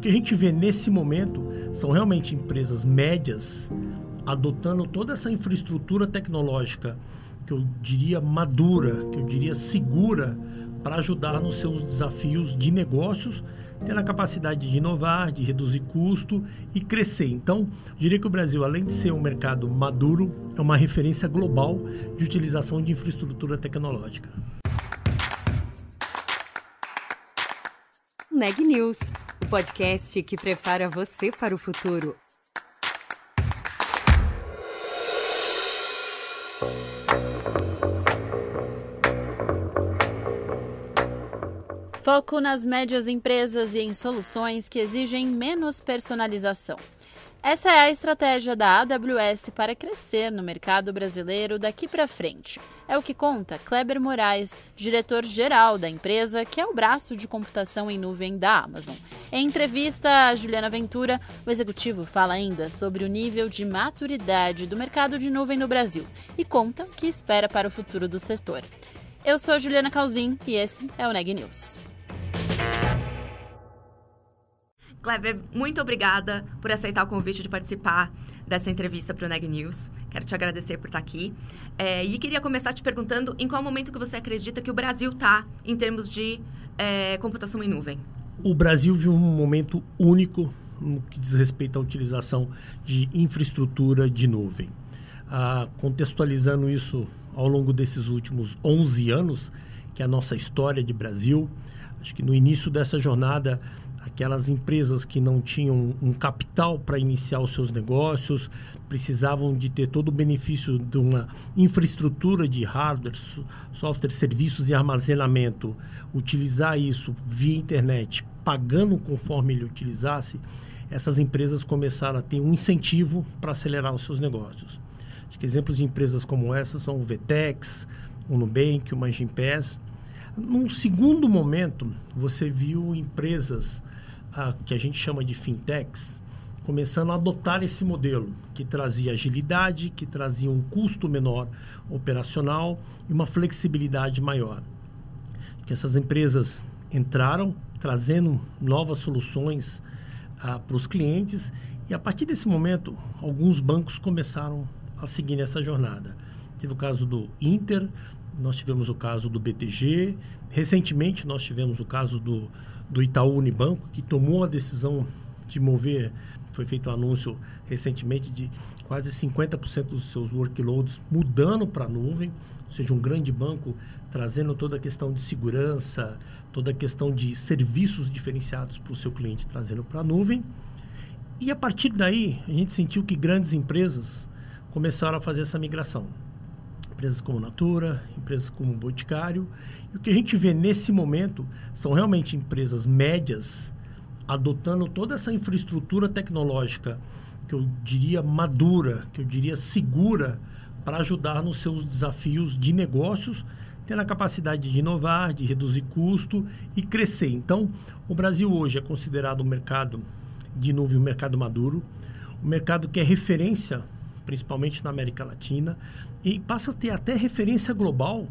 que a gente vê nesse momento são realmente empresas médias adotando toda essa infraestrutura tecnológica que eu diria madura, que eu diria segura para ajudar nos seus desafios de negócios, tendo a capacidade de inovar, de reduzir custo e crescer. Então, diria que o Brasil, além de ser um mercado maduro, é uma referência global de utilização de infraestrutura tecnológica. Neg News, podcast que prepara você para o futuro. Foco nas médias empresas e em soluções que exigem menos personalização. Essa é a estratégia da AWS para crescer no mercado brasileiro daqui para frente. É o que conta Kleber Moraes, diretor-geral da empresa, que é o braço de computação em nuvem da Amazon. Em entrevista a Juliana Ventura, o executivo fala ainda sobre o nível de maturidade do mercado de nuvem no Brasil e conta o que espera para o futuro do setor. Eu sou Juliana Calzin e esse é o Neg News. Kleber, muito obrigada por aceitar o convite de participar dessa entrevista para o Neg News. Quero te agradecer por estar aqui. É, e queria começar te perguntando em qual momento que você acredita que o Brasil está em termos de é, computação em nuvem. O Brasil viu um momento único no que diz respeito à utilização de infraestrutura de nuvem. Ah, contextualizando isso ao longo desses últimos 11 anos, que é a nossa história de Brasil, acho que no início dessa jornada aquelas empresas que não tinham um capital para iniciar os seus negócios, precisavam de ter todo o benefício de uma infraestrutura de hardware, software, serviços e armazenamento, utilizar isso via internet, pagando conforme ele utilizasse, essas empresas começaram a ter um incentivo para acelerar os seus negócios. Acho que exemplos de empresas como essas são o Vetex, o Nubank, o Mangimpass. Num segundo momento, você viu empresas a, que a gente chama de fintechs, começando a adotar esse modelo, que trazia agilidade, que trazia um custo menor operacional e uma flexibilidade maior. Que essas empresas entraram trazendo novas soluções ah, para os clientes e a partir desse momento alguns bancos começaram a seguir nessa jornada. Teve o caso do Inter, nós tivemos o caso do BTG, recentemente nós tivemos o caso do do Itaú Unibanco, que tomou a decisão de mover, foi feito um anúncio recentemente de quase 50% dos seus workloads mudando para a nuvem, ou seja, um grande banco trazendo toda a questão de segurança, toda a questão de serviços diferenciados para o seu cliente trazendo para a nuvem. E a partir daí, a gente sentiu que grandes empresas começaram a fazer essa migração empresas como Natura, empresas como Boticário. E o que a gente vê nesse momento são realmente empresas médias adotando toda essa infraestrutura tecnológica que eu diria madura, que eu diria segura para ajudar nos seus desafios de negócios, tendo a capacidade de inovar, de reduzir custo e crescer. Então, o Brasil hoje é considerado um mercado de nuvem, um mercado maduro, um mercado que é referência principalmente na América Latina, e passa a ter até referência global.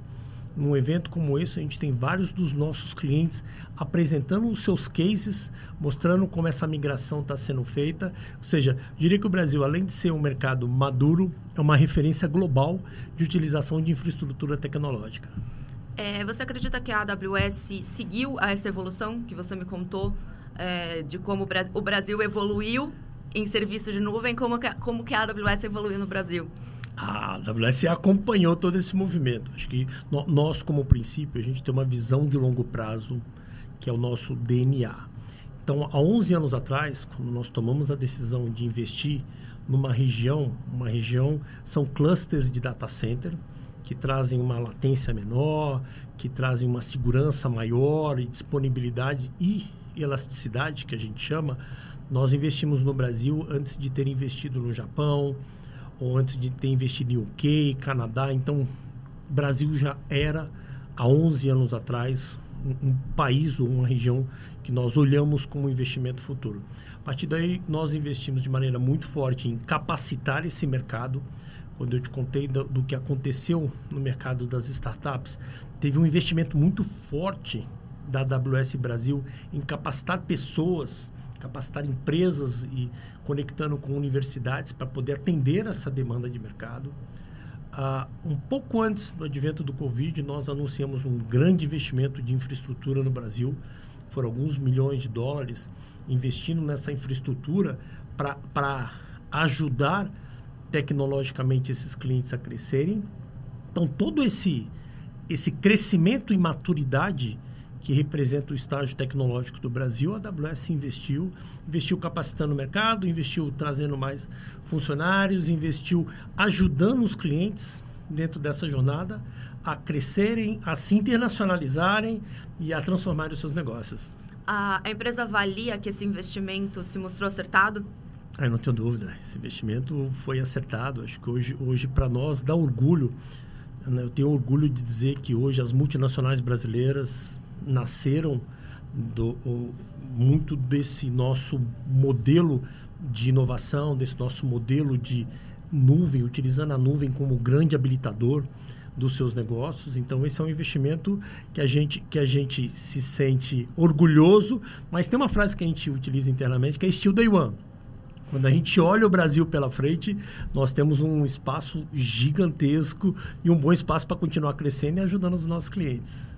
Num evento como esse, a gente tem vários dos nossos clientes apresentando os seus cases, mostrando como essa migração está sendo feita. Ou seja, diria que o Brasil, além de ser um mercado maduro, é uma referência global de utilização de infraestrutura tecnológica. É, você acredita que a AWS seguiu essa evolução que você me contou é, de como o Brasil evoluiu em serviço de nuvem, como que, como que a AWS evoluiu no Brasil? A AWS acompanhou todo esse movimento. Acho que no, nós, como princípio, a gente tem uma visão de longo prazo, que é o nosso DNA. Então, há 11 anos atrás, quando nós tomamos a decisão de investir numa região, uma região são clusters de data center que trazem uma latência menor, que trazem uma segurança maior e disponibilidade e elasticidade que a gente chama nós investimos no Brasil antes de ter investido no Japão, ou antes de ter investido em UK, Canadá. Então, Brasil já era, há 11 anos atrás, um, um país ou uma região que nós olhamos como investimento futuro. A partir daí, nós investimos de maneira muito forte em capacitar esse mercado. Quando eu te contei do, do que aconteceu no mercado das startups, teve um investimento muito forte da AWS Brasil em capacitar pessoas capacitar empresas e conectando com universidades para poder atender essa demanda de mercado. Uh, um pouco antes do advento do Covid, nós anunciamos um grande investimento de infraestrutura no Brasil. Foram alguns milhões de dólares investindo nessa infraestrutura para ajudar tecnologicamente esses clientes a crescerem. Então, todo esse, esse crescimento e maturidade que representa o estágio tecnológico do Brasil, a AWS investiu, investiu capacitando o mercado, investiu trazendo mais funcionários, investiu ajudando os clientes dentro dessa jornada a crescerem, a se internacionalizarem e a transformarem os seus negócios. A, empresa avalia que esse investimento se mostrou acertado? Ah, eu não tenho dúvida. Esse investimento foi acertado. Acho que hoje, hoje para nós, dá orgulho. Né? Eu tenho orgulho de dizer que hoje as multinacionais brasileiras nasceram do, o, muito desse nosso modelo de inovação, desse nosso modelo de nuvem, utilizando a nuvem como grande habilitador dos seus negócios. Então esse é um investimento que a gente que a gente se sente orgulhoso, mas tem uma frase que a gente utiliza internamente que é still day one. Quando a gente olha o Brasil pela frente, nós temos um espaço gigantesco e um bom espaço para continuar crescendo e ajudando os nossos clientes.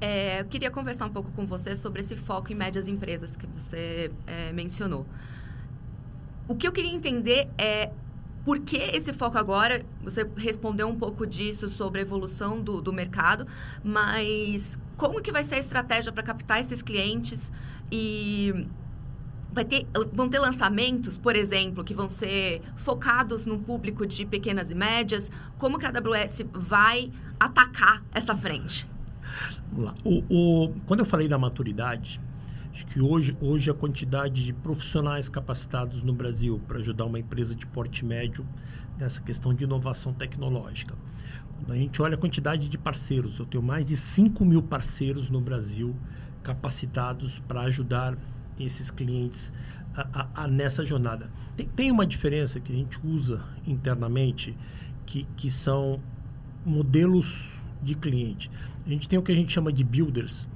É, eu queria conversar um pouco com você sobre esse foco em médias empresas que você é, mencionou. O que eu queria entender é por que esse foco agora? Você respondeu um pouco disso sobre a evolução do, do mercado, mas como que vai ser a estratégia para captar esses clientes e vai ter, vão ter lançamentos, por exemplo, que vão ser focados num público de pequenas e médias? Como que a AWS vai atacar essa frente? Vamos lá. O, o, quando eu falei da maturidade, acho que hoje, hoje a quantidade de profissionais capacitados no Brasil para ajudar uma empresa de porte médio nessa questão de inovação tecnológica. Quando a gente olha a quantidade de parceiros, eu tenho mais de 5 mil parceiros no Brasil capacitados para ajudar esses clientes a, a, a nessa jornada. Tem, tem uma diferença que a gente usa internamente, que, que são modelos de cliente. A gente tem o que a gente chama de builders,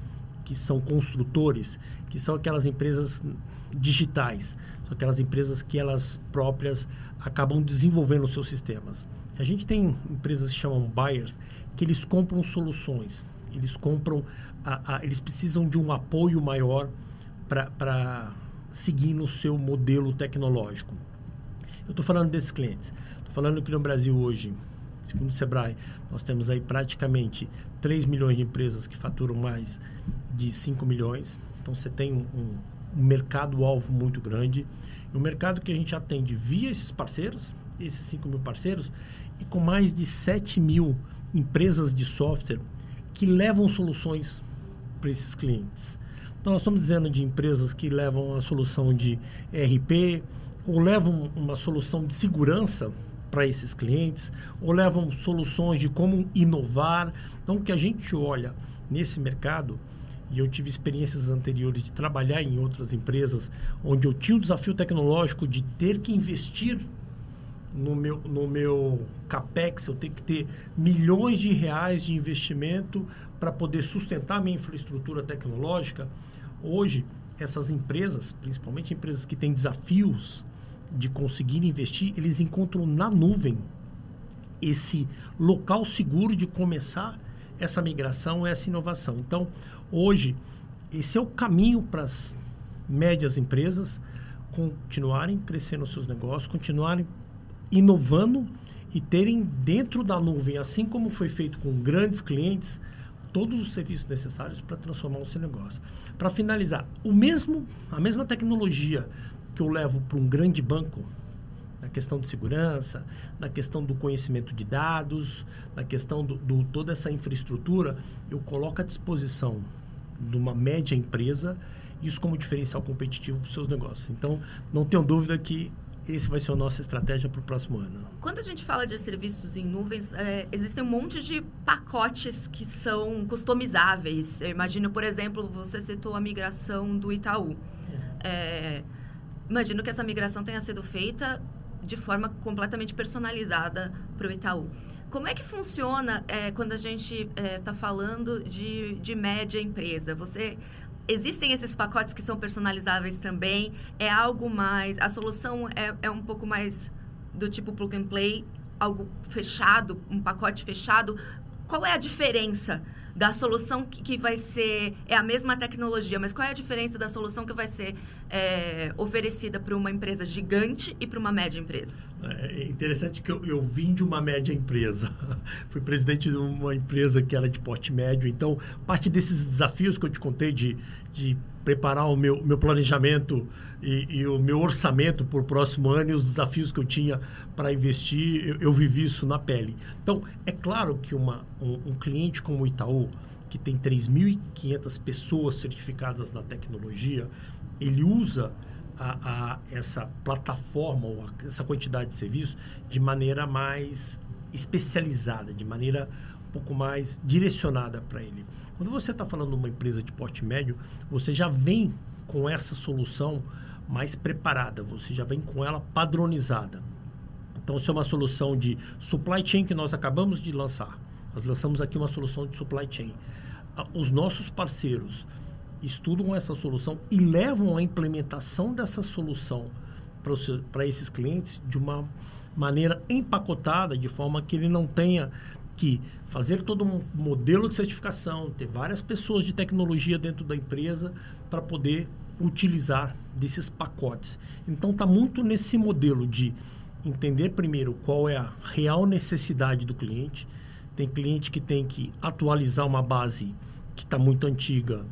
que são construtores, que são aquelas empresas digitais, são aquelas empresas que elas próprias acabam desenvolvendo os seus sistemas. A gente tem empresas que chamam buyers, que eles compram soluções, eles compram, a, a, eles precisam de um apoio maior para seguir no seu modelo tecnológico. Eu estou falando desses clientes. Estou falando que no Brasil hoje, segundo o Sebrae, nós temos aí praticamente 3 milhões de empresas que faturam mais de 5 milhões. Então você tem um, um, mercado-alvo muito grande. Um mercado que a gente atende via esses parceiros, esses 5 mil parceiros, e com mais de 7 mil empresas de software que levam soluções para esses clientes. Então, nós estamos dizendo de empresas que levam a solução de RP ou levam uma solução de segurança para esses clientes, ou levam soluções de como inovar. Então, o que a gente olha nesse mercado, e eu tive experiências anteriores de trabalhar em outras empresas, onde eu tinha o desafio tecnológico de ter que investir no meu, no meu capex, eu tenho que ter milhões de reais de investimento para poder sustentar minha infraestrutura tecnológica. Hoje, essas empresas, principalmente empresas que têm desafios de conseguir investir, eles encontram na nuvem esse local seguro de começar essa migração, essa inovação. Então, hoje, esse é o caminho para as médias empresas continuarem crescendo seus negócios, continuarem inovando e terem dentro da nuvem, assim como foi feito com grandes clientes, todos os serviços necessários para transformar o seu negócio. Para finalizar, o mesmo, a mesma tecnologia que eu levo para um grande banco, na questão de segurança, na questão do conhecimento de dados, na questão do, do toda essa infraestrutura, eu coloco à disposição de uma média empresa isso como diferencial competitivo para os seus negócios. Então, não tenho dúvida que esse vai ser a nossa estratégia para o próximo ano. Quando a gente fala de serviços em nuvens, é, existem um monte de pacotes que são customizáveis. Eu imagino, por exemplo, você citou a migração do Itaú. É, é Imagino que essa migração tenha sido feita de forma completamente personalizada para o Itaú. Como é que funciona é, quando a gente está é, tá falando de, de média empresa? Você existem esses pacotes que são personalizáveis também? É algo mais. A solução é, é um pouco mais do tipo plug and play, algo fechado, um pacote fechado. Qual é a diferença da solução que, que vai ser. É a mesma tecnologia, mas qual é a diferença da solução que vai ser é, oferecida para uma empresa gigante e para uma média empresa? É interessante que eu, eu vim de uma média empresa. Fui presidente de uma empresa que era de porte médio. Então, parte desses desafios que eu te contei de, de preparar o meu, meu planejamento e, e, o meu orçamento por próximo ano e os desafios que eu tinha para investir, eu, eu, vivi isso na pele. Então, é claro que uma, um, um cliente como o Itaú, que tem 3.500 pessoas certificadas na tecnologia, ele usa a, a, essa plataforma ou a, essa quantidade de serviços de maneira mais especializada, de maneira um pouco mais direcionada para ele. Quando você está falando de uma empresa de porte médio, você já vem com essa solução mais preparada, você já vem com ela padronizada. Então, se é uma solução de supply chain que nós acabamos de lançar, nós lançamos aqui uma solução de supply chain. Os nossos parceiros estudam essa solução e levam a implementação dessa solução para esses clientes de uma maneira empacotada, de forma que ele não tenha que fazer todo um modelo de certificação, ter várias pessoas de tecnologia dentro da empresa para poder utilizar desses pacotes. Então está muito nesse modelo de entender primeiro qual é a real necessidade do cliente. Tem cliente que tem que atualizar uma base que está muito antiga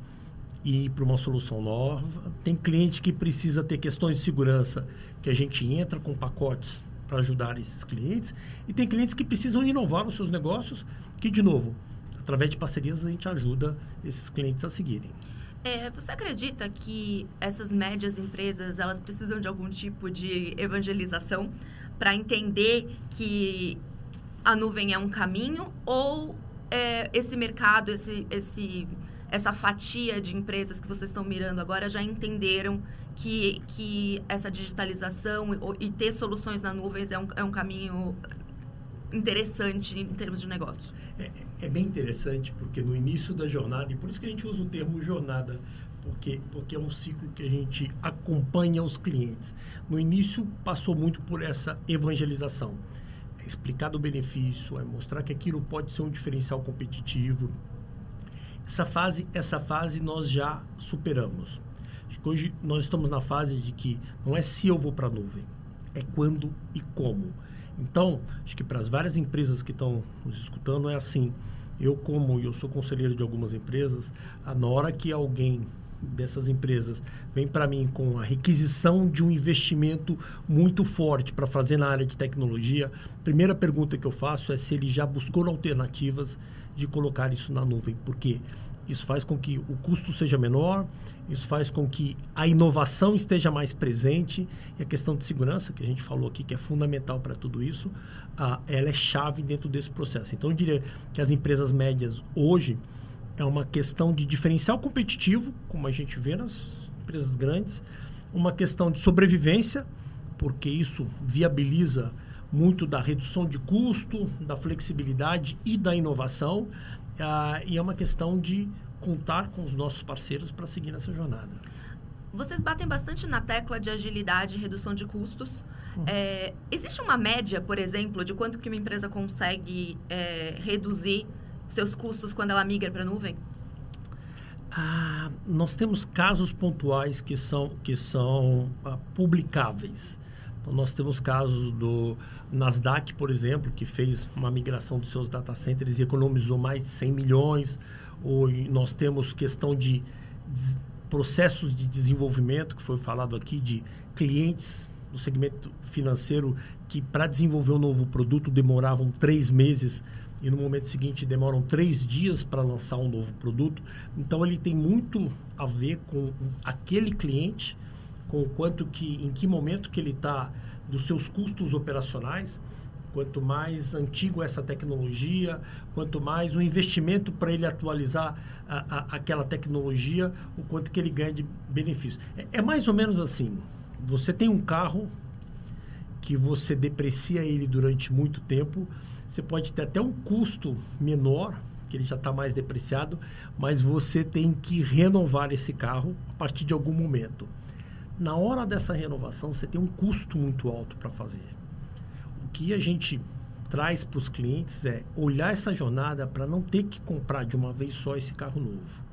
e ir para uma solução nova. Tem cliente que precisa ter questões de segurança, que a gente entra com pacotes para ajudar esses clientes. E tem clientes que precisam inovar os seus negócios, que, de novo, através de parcerias, a gente ajuda esses clientes a seguirem. É, você acredita que essas médias empresas elas precisam de algum tipo de evangelização para entender que a nuvem é um caminho ou é, esse mercado, esse, esse essa fatia de empresas que vocês estão mirando agora já entenderam que, que essa digitalização e, e ter soluções na nuvem é um, é um caminho interessante em termos de negócio? É, é, bem interessante, porque no início da jornada, e por isso que a gente usa o termo jornada, porque, porque é um ciclo que a gente acompanha os clientes. No início, passou muito por essa evangelização. É explicar o benefício, é mostrar que aquilo pode ser um diferencial competitivo, essa fase, essa fase nós já superamos. Hoje nós estamos na fase de que não é se eu vou para a nuvem, é quando e como. Então, acho que para as várias empresas que estão nos escutando é assim. Eu como eu sou conselheiro de algumas empresas, na hora que alguém dessas empresas vem para mim com a requisição de um investimento muito forte para fazer na área de tecnologia, a primeira pergunta que eu faço é se ele já buscou alternativas de colocar isso na nuvem, porque isso faz com que o custo seja menor, isso faz com que a inovação esteja mais presente e a questão de segurança, que a gente falou aqui, que é fundamental para tudo isso, ah, ela é chave dentro desse processo. Então, eu diria que as empresas médias hoje é uma questão de diferencial competitivo, como a gente vê nas empresas grandes, uma questão de sobrevivência, porque isso viabiliza muito da redução de custo, da flexibilidade e da inovação. Ah, e é uma questão de contar com os nossos parceiros para seguir nessa jornada. Vocês batem bastante na tecla de agilidade e redução de custos. Uhum. É, existe uma média, por exemplo, de quanto que uma empresa consegue é, reduzir seus custos quando ela migra para a nuvem? Ah, nós temos casos pontuais que são, que são ah, publicáveis. Então, nós temos casos do Nasdaq, por exemplo, que fez uma migração dos seus data centers e economizou mais de 100 milhões. Ou nós temos questão de processos de desenvolvimento, que foi falado aqui, de clientes do segmento financeiro que, para desenvolver um novo produto, demoravam três meses e no momento seguinte demoram três dias para lançar um novo produto. Então, ele tem muito a ver com aquele cliente com quanto que, em que momento que ele está dos seus custos operacionais. Quanto mais antigo essa tecnologia, quanto mais o investimento para ele atualizar a, a, aquela tecnologia, o quanto que ele ganha de benefício. É, é mais ou menos assim. Você tem um carro que você deprecia ele durante muito tempo, você pode ter até um custo menor que ele já está mais depreciado, mas você tem que renovar esse carro a partir de algum momento. Na hora dessa renovação, você tem um custo muito alto para fazer. O que a gente traz para os clientes é olhar essa jornada para não ter que comprar de uma vez só esse carro novo.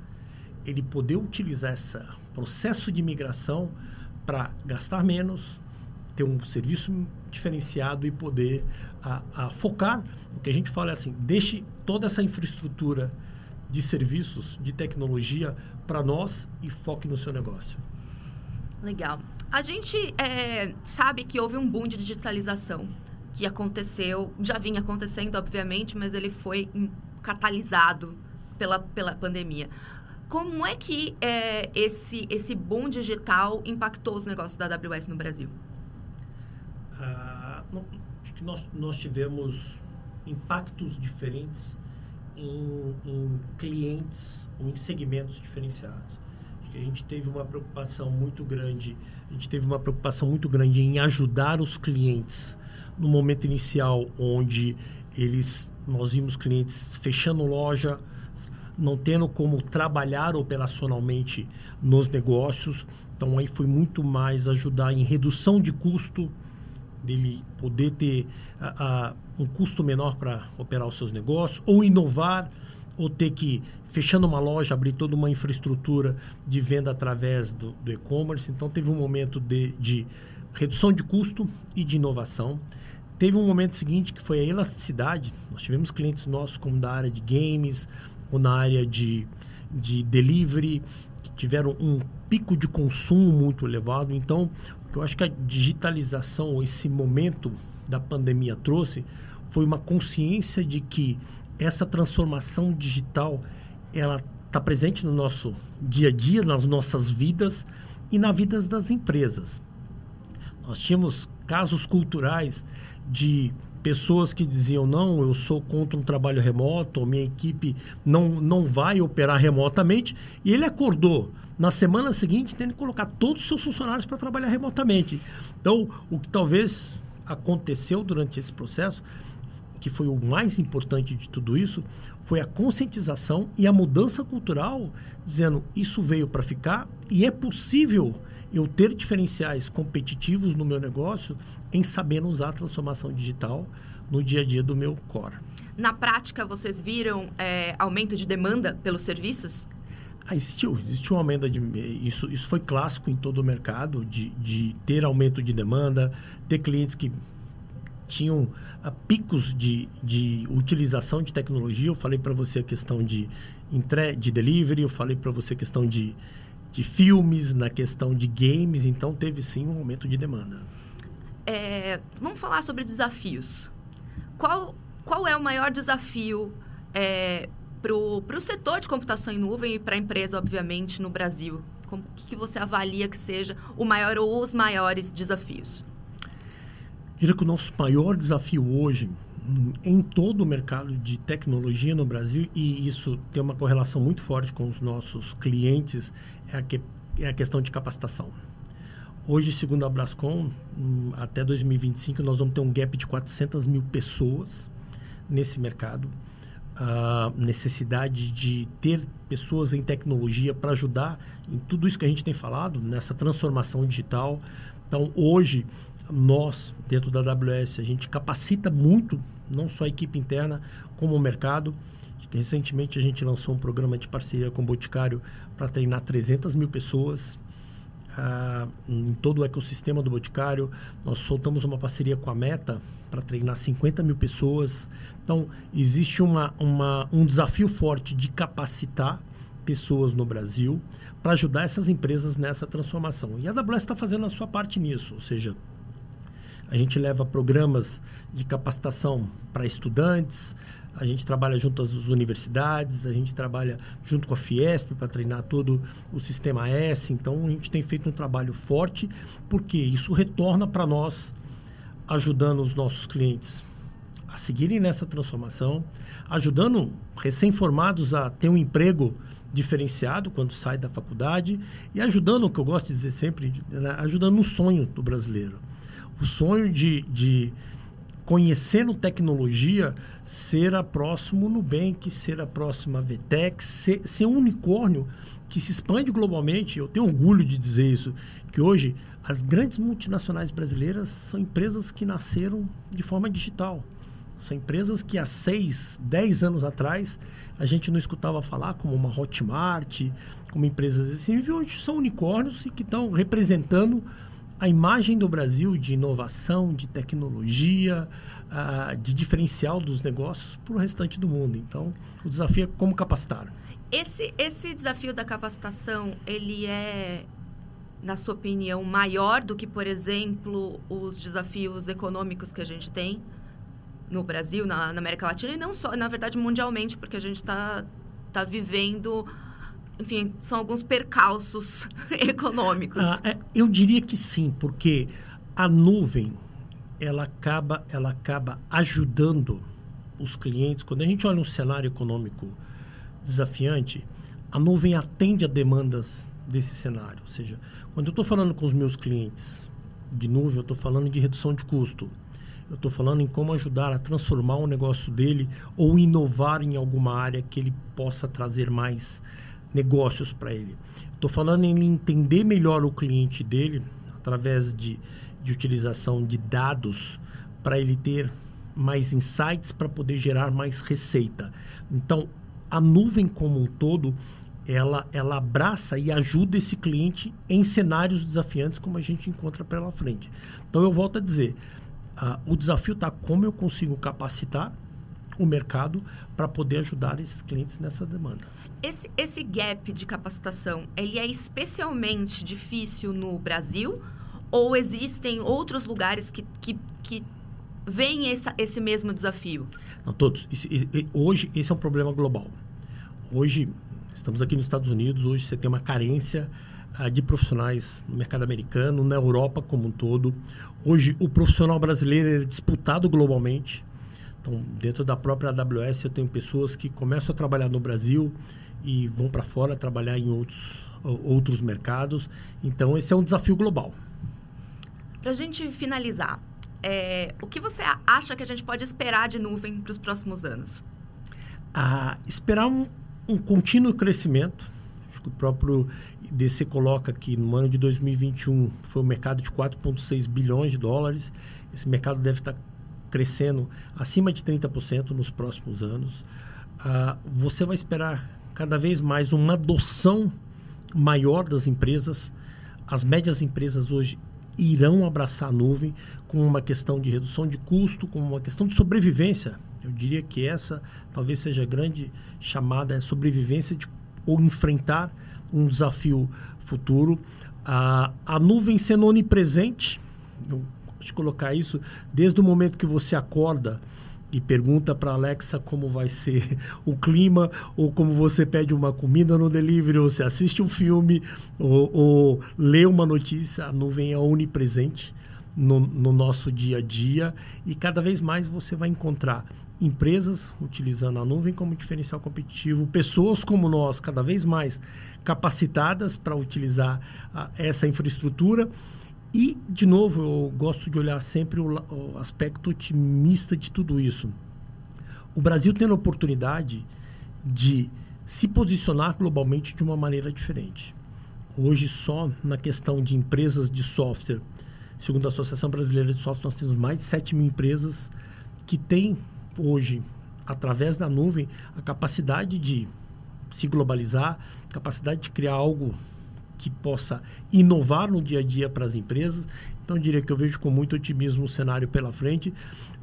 Ele poder utilizar esse processo de migração para gastar menos, ter um serviço diferenciado e poder a, a focar. O que a gente fala é assim: deixe toda essa infraestrutura de serviços, de tecnologia para nós e foque no seu negócio. Legal. A gente é, sabe que houve um boom de digitalização que aconteceu, já vinha acontecendo, obviamente, mas ele foi catalisado pela, pela pandemia. Como é que é, esse, esse boom digital impactou os negócios da AWS no Brasil? Ah, acho que nós, nós tivemos impactos diferentes em, em clientes ou em segmentos diferenciados. Que a gente teve uma preocupação muito grande, a gente teve uma preocupação muito grande em ajudar os clientes no momento inicial, onde eles, nós vimos clientes fechando loja, não tendo como trabalhar operacionalmente nos negócios. Então aí foi muito mais ajudar em redução de custo, dele poder ter um custo menor para operar os seus negócios, ou inovar, ou ter que, fechando uma loja, abrir toda uma infraestrutura de venda através do, do e-commerce. Então teve um momento de, de redução de custo e de inovação. Teve um momento seguinte que foi a elasticidade. Nós tivemos clientes nossos como da área de games ou na área de, de delivery que tiveram um pico de consumo muito elevado. Então, eu acho que a digitalização, esse momento da pandemia trouxe, foi uma consciência de que essa transformação digital ela está presente no nosso dia a dia, nas nossas vidas e na vida das empresas. Nós tínhamos casos culturais de pessoas que diziam não, eu sou contra um trabalho remoto, minha equipe não, não vai operar remotamente, e ele acordou na semana seguinte tendo que colocar todos os seus funcionários para trabalhar remotamente. Então, o que talvez aconteceu durante esse processo, que foi o mais importante de tudo isso, foi a conscientização e a mudança cultural, dizendo isso veio para ficar e é possível eu ter diferenciais competitivos no meu negócio em sabendo usar a transformação digital no dia a dia do meu core. Na prática, vocês viram é, aumento de demanda pelos serviços? Ah, existiu, existiu um aumento de isso, isso foi clássico em todo o mercado de, de ter aumento de demanda, ter clientes que tinham uh, picos de, de utilização de tecnologia. Eu falei para você a questão de, entre, de delivery, eu falei para você a questão de, de filmes, na questão de games, então teve sim um aumento de demanda. É, vamos falar sobre desafios. Qual, qual é o maior desafio é, para o setor de computação em nuvem e para a empresa, obviamente, no Brasil? O que, que você avalia que seja o maior ou os maiores desafios? Diria que o nosso maior desafio hoje em todo o mercado de tecnologia no Brasil, e isso tem uma correlação muito forte com os nossos clientes, é a, que, é a questão de capacitação. Hoje, segundo a Brascom, hum, até 2025 nós vamos ter um gap de 400 mil pessoas nesse mercado. A necessidade de ter pessoas em tecnologia para ajudar em tudo isso que a gente tem falado, nessa transformação digital. Então, hoje, nós, dentro da AWS, a gente capacita muito, não só a equipe interna, como o mercado. Recentemente, a gente lançou um programa de parceria com o Boticário para treinar 300 mil pessoas ah, em todo o ecossistema do Boticário. Nós soltamos uma parceria com a Meta para treinar 50 mil pessoas. Então, existe uma, uma, um desafio forte de capacitar pessoas no Brasil para ajudar essas empresas nessa transformação. E a AWS está fazendo a sua parte nisso, ou seja, a gente leva programas de capacitação para estudantes, a gente trabalha junto às universidades, a gente trabalha junto com a Fiesp para treinar todo o sistema S. Então, a gente tem feito um trabalho forte, porque isso retorna para nós, ajudando os nossos clientes a seguirem nessa transformação, ajudando recém-formados a ter um emprego diferenciado quando sai da faculdade e ajudando, o que eu gosto de dizer sempre, né, ajudando no sonho do brasileiro. O sonho de, de conhecendo tecnologia, ser a próximo Nubank, ser a próxima Vetex, ser, ser um unicórnio que se expande globalmente. Eu tenho orgulho de dizer isso, que hoje as grandes multinacionais brasileiras são empresas que nasceram de forma digital. São empresas que há seis, dez anos atrás a gente não escutava falar, como uma Hotmart, como empresas assim, e hoje são unicórnios e que estão representando a imagem do Brasil de inovação, de tecnologia, uh, de diferencial dos negócios para o restante do mundo. Então, o desafio é como capacitar. Esse, esse desafio da capacitação, ele é, na sua opinião, maior do que, por exemplo, os desafios econômicos que a gente tem no Brasil, na, na América Latina, e não só, na verdade, mundialmente, porque a gente está tá vivendo enfim, são alguns percalços econômicos. Ah, é, eu diria que sim, porque a nuvem ela acaba, ela acaba ajudando os clientes. Quando a gente olha um cenário econômico desafiante, a nuvem atende a demandas desse cenário. Ou seja, quando eu estou falando com os meus clientes de nuvem, eu estou falando de redução de custo. Eu estou falando em como ajudar a transformar o negócio dele ou inovar em alguma área que ele possa trazer mais negócios para ele. Estou falando em entender melhor o cliente dele através de, de utilização de dados para ele ter mais insights para poder gerar mais receita. Então, a nuvem como um todo, ela, ela abraça e ajuda esse cliente em cenários desafiantes como a gente encontra pela frente. Então, eu volto a dizer, uh, o desafio está como eu consigo capacitar o mercado para poder ajudar esses clientes nessa demanda. Esse, esse gap de capacitação, ele é especialmente difícil no Brasil ou existem outros lugares que, que, que veem essa, esse mesmo desafio? Não, todos. hoje, esse é um problema global. Hoje, estamos aqui nos Estados Unidos, hoje você tem uma carência uh, de profissionais no mercado americano, na Europa como um todo. Hoje, o profissional brasileiro é disputado globalmente. Então, dentro da própria AWS, eu tenho pessoas que começam a trabalhar no Brasil e vão para fora trabalhar em outros, outros mercados. Então, esse é um desafio global. Para a gente finalizar, é, o que você acha que a gente pode esperar de nuvem para os próximos anos? Ah, esperar um, um contínuo crescimento. Acho que o próprio IDC coloca que no ano de 2021 foi um mercado de 4,6 bilhões de dólares. Esse mercado deve estar crescendo acima de 30% nos próximos anos. Ah, você vai esperar cada vez mais uma adoção maior das empresas. As médias empresas hoje irão abraçar a nuvem com uma questão de redução de custo, com uma questão de sobrevivência. Eu diria que essa talvez seja a grande chamada, é sobrevivência de, ou enfrentar um desafio futuro. A, a nuvem sendo onipresente, eu de colocar isso, desde o momento que você acorda, e pergunta para Alexa como vai ser o clima, ou como você pede uma comida no delivery, ou você assiste um filme, ou, ou lê uma notícia, a nuvem é onipresente no, no nosso dia a dia e cada vez mais você vai encontrar empresas utilizando a nuvem como diferencial competitivo, pessoas como nós cada vez mais capacitadas para utilizar a, essa infraestrutura e, de novo, eu gosto de olhar sempre o, o aspecto otimista de tudo isso. O Brasil tem a oportunidade de se posicionar globalmente de uma maneira diferente. Hoje, só na questão de empresas de software, segundo a Associação Brasileira de Software, nós temos mais de 7 mil empresas que têm hoje, através da nuvem, a capacidade de se globalizar, capacidade de criar algo que possa inovar no dia a dia para as empresas. Então, diria que eu vejo com muito otimismo o cenário pela frente.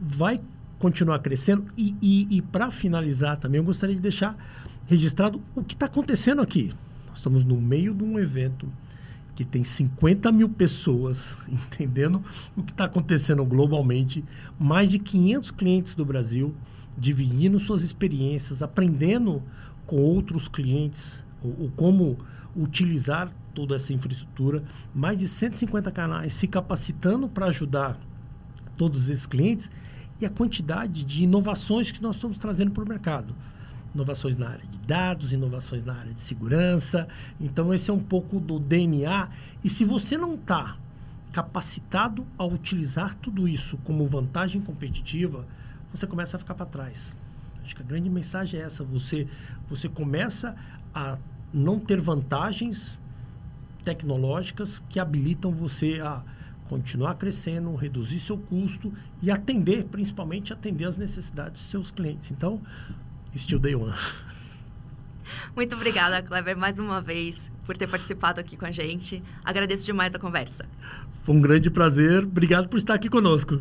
Vai continuar crescendo. E, e, e para finalizar também, eu gostaria de deixar registrado o que está acontecendo aqui. Nós estamos no meio de um evento que tem 50 mil pessoas entendendo o que está acontecendo globalmente, mais de 500 clientes do Brasil dividindo suas experiências, aprendendo com outros clientes o, o como utilizar toda essa infraestrutura, mais de 150 canais se capacitando para ajudar todos esses clientes e a quantidade de inovações que nós estamos trazendo para o mercado. Inovações na área de dados, inovações na área de segurança. Então, esse é um pouco do DNA. E se você não está capacitado a utilizar tudo isso como vantagem competitiva, você começa a ficar para trás. Acho que a grande mensagem é essa: você, você começa a não ter vantagens tecnológicas que habilitam você a continuar crescendo, reduzir seu custo e atender, principalmente atender as necessidades dos seus clientes. Então, Still Day One. Muito obrigada, Kleber, mais uma vez, por ter participado aqui com a gente. Agradeço demais a conversa. Foi um grande prazer. Obrigado por estar aqui conosco.